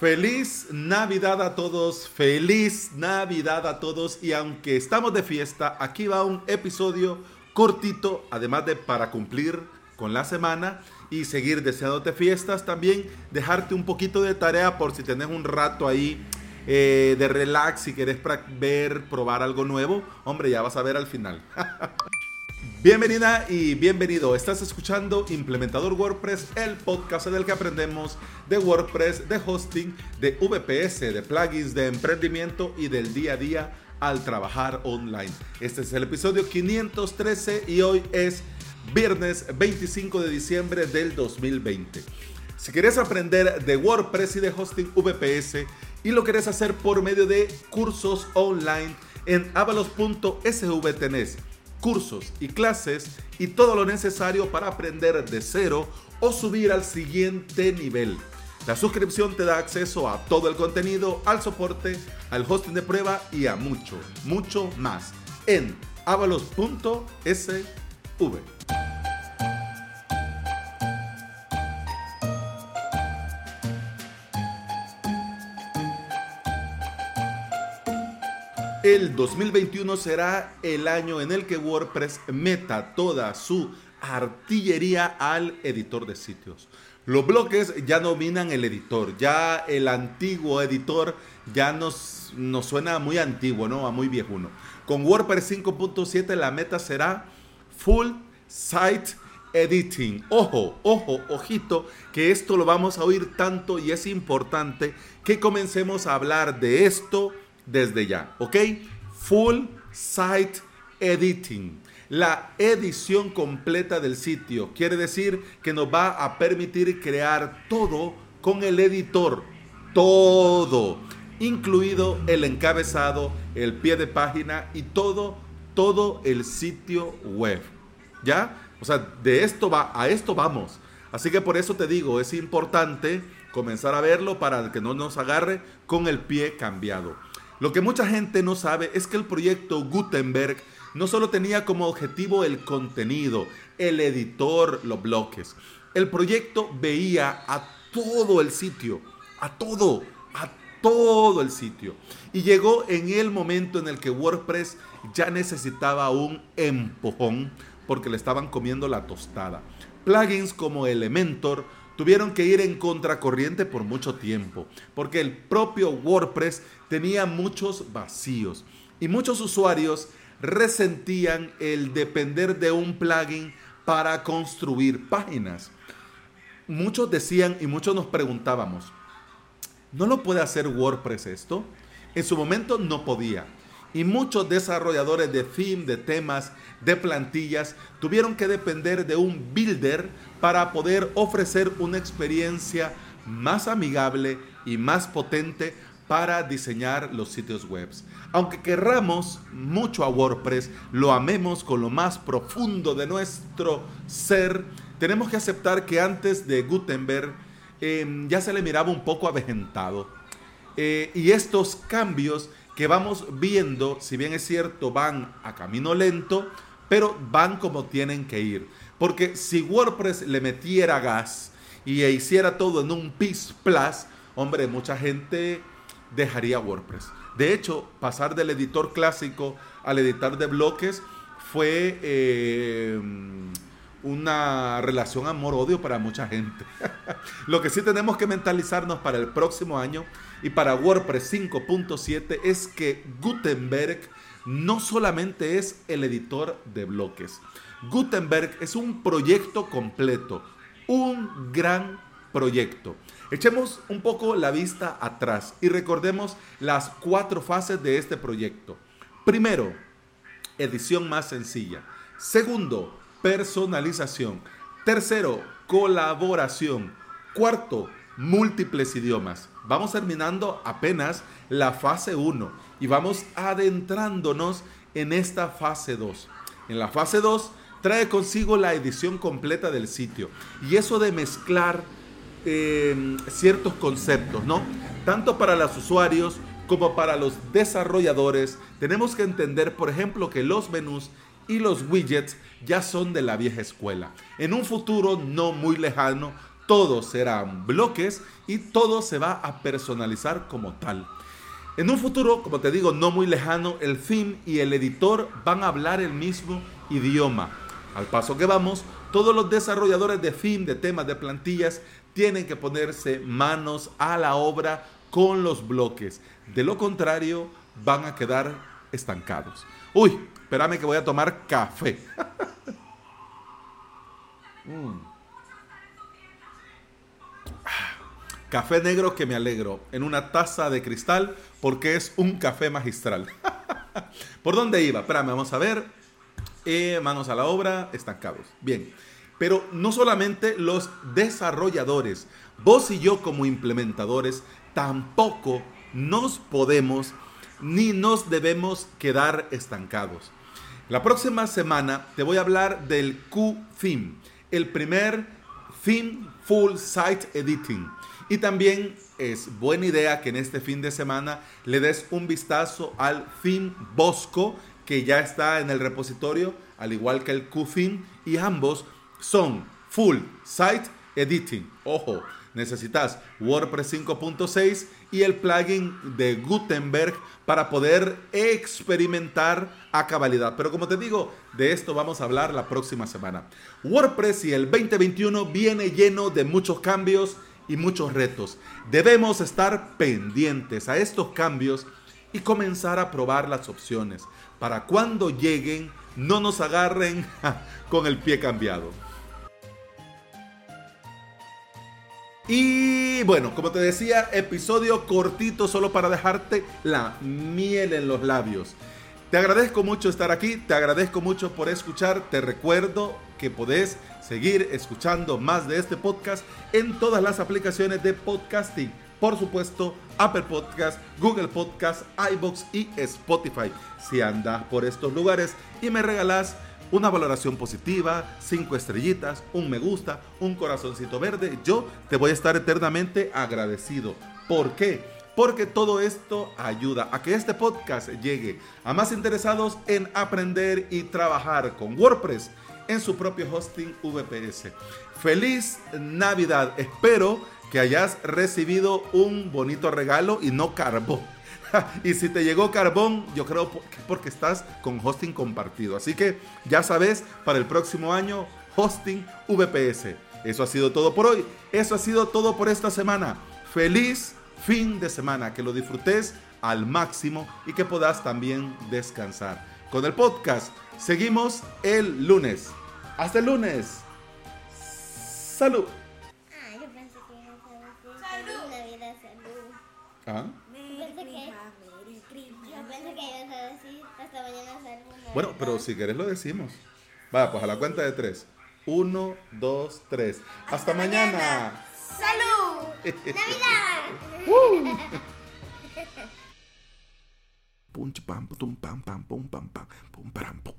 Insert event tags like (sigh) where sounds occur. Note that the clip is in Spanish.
Feliz Navidad a todos, feliz Navidad a todos y aunque estamos de fiesta, aquí va un episodio cortito, además de para cumplir con la semana y seguir deseándote fiestas, también dejarte un poquito de tarea por si tenés un rato ahí eh, de relax, si querés ver, probar algo nuevo, hombre, ya vas a ver al final. (laughs) Bienvenida y bienvenido. Estás escuchando Implementador WordPress, el podcast en el que aprendemos de WordPress, de hosting, de VPS, de plugins, de emprendimiento y del día a día al trabajar online. Este es el episodio 513 y hoy es viernes 25 de diciembre del 2020. Si quieres aprender de WordPress y de hosting VPS y lo quieres hacer por medio de cursos online en avalos.sv cursos y clases y todo lo necesario para aprender de cero o subir al siguiente nivel. La suscripción te da acceso a todo el contenido, al soporte, al hosting de prueba y a mucho, mucho más en avalos.sv. El 2021 será el año en el que WordPress meta toda su artillería al editor de sitios. Los bloques ya dominan el editor, ya el antiguo editor ya nos, nos suena muy antiguo, ¿no? A muy viejuno. Con WordPress 5.7 la meta será Full Site Editing. Ojo, ojo, ojito, que esto lo vamos a oír tanto y es importante que comencemos a hablar de esto desde ya, ¿ok? Full Site Editing. La edición completa del sitio quiere decir que nos va a permitir crear todo con el editor. Todo. Incluido el encabezado, el pie de página y todo, todo el sitio web. ¿Ya? O sea, de esto va, a esto vamos. Así que por eso te digo, es importante comenzar a verlo para que no nos agarre con el pie cambiado. Lo que mucha gente no sabe es que el proyecto Gutenberg no solo tenía como objetivo el contenido, el editor, los bloques. El proyecto veía a todo el sitio, a todo, a todo el sitio. Y llegó en el momento en el que WordPress ya necesitaba un empujón porque le estaban comiendo la tostada. Plugins como Elementor, tuvieron que ir en contracorriente por mucho tiempo, porque el propio WordPress tenía muchos vacíos y muchos usuarios resentían el depender de un plugin para construir páginas. Muchos decían y muchos nos preguntábamos, ¿no lo puede hacer WordPress esto? En su momento no podía. Y muchos desarrolladores de theme, de temas, de plantillas, tuvieron que depender de un builder para poder ofrecer una experiencia más amigable y más potente para diseñar los sitios web. Aunque querramos mucho a WordPress, lo amemos con lo más profundo de nuestro ser, tenemos que aceptar que antes de Gutenberg em, ya se le miraba un poco avejentado. Eh, y estos cambios que vamos viendo, si bien es cierto, van a camino lento, pero van como tienen que ir. Porque si WordPress le metiera gas y hiciera todo en un PIS Plus, hombre, mucha gente dejaría WordPress. De hecho, pasar del editor clásico al editor de bloques fue eh, una relación amor-odio para mucha gente. (laughs) Lo que sí tenemos que mentalizarnos para el próximo año y para WordPress 5.7 es que Gutenberg no solamente es el editor de bloques. Gutenberg es un proyecto completo, un gran proyecto. Echemos un poco la vista atrás y recordemos las cuatro fases de este proyecto. Primero, edición más sencilla. Segundo, personalización. Tercero, colaboración. Cuarto, múltiples idiomas. Vamos terminando apenas la fase 1 y vamos adentrándonos en esta fase 2. En la fase 2 trae consigo la edición completa del sitio y eso de mezclar eh, ciertos conceptos, ¿no? Tanto para los usuarios como para los desarrolladores, tenemos que entender, por ejemplo, que los menús y los widgets ya son de la vieja escuela. En un futuro no muy lejano, todos serán bloques y todo se va a personalizar como tal. En un futuro, como te digo, no muy lejano, el theme y el editor van a hablar el mismo idioma. Al paso que vamos, todos los desarrolladores de theme, de temas, de plantillas, tienen que ponerse manos a la obra con los bloques. De lo contrario, van a quedar estancados. Uy, espérame que voy a tomar café. Mm. Café negro que me alegro, en una taza de cristal, porque es un café magistral. (laughs) ¿Por dónde iba? Espérame, vamos a ver. Eh, manos a la obra, estancados. Bien. Pero no solamente los desarrolladores, vos y yo como implementadores, tampoco nos podemos ni nos debemos quedar estancados. La próxima semana te voy a hablar del Q-Theme, el primer theme full site editing. Y también es buena idea que en este fin de semana le des un vistazo al theme Bosco que ya está en el repositorio, al igual que el QTheme, y ambos son full site editing. Ojo, necesitas WordPress 5.6 y el plugin de Gutenberg para poder experimentar a cabalidad. Pero como te digo, de esto vamos a hablar la próxima semana. WordPress y el 2021 viene lleno de muchos cambios y muchos retos. Debemos estar pendientes a estos cambios y comenzar a probar las opciones para cuando lleguen no nos agarren (laughs) con el pie cambiado. Y bueno, como te decía, episodio cortito solo para dejarte la miel en los labios. Te agradezco mucho estar aquí, te agradezco mucho por escuchar, te recuerdo que podés seguir escuchando más de este podcast en todas las aplicaciones de podcasting. Por supuesto, Apple Podcast, Google Podcast, iBox y Spotify. Si andas por estos lugares y me regalas una valoración positiva, cinco estrellitas, un me gusta, un corazoncito verde, yo te voy a estar eternamente agradecido. ¿Por qué? porque todo esto ayuda a que este podcast llegue a más interesados en aprender y trabajar con WordPress en su propio hosting VPS. Feliz Navidad, espero que hayas recibido un bonito regalo y no carbón. (laughs) y si te llegó carbón, yo creo que porque estás con hosting compartido. Así que ya sabes, para el próximo año, hosting VPS. Eso ha sido todo por hoy. Eso ha sido todo por esta semana. Feliz fin de semana, que lo disfrutes al máximo y que puedas también descansar. Con el podcast seguimos el lunes. Hasta el lunes. Salud. Ah, yo pensé que ibas a decir Salud. Navidad, salud. Ah. Yo pensé que, yo pensé que ibas a decir hasta mañana salud. Bueno, pero si querés lo decimos. Va, pues a la cuenta de tres. Uno, dos, tres. Hasta, mañana. ¡Salud! (laughs) ¡Navidad! Pum, pam, pum, pam, pam, pum, pam, pam, pum, param, pum.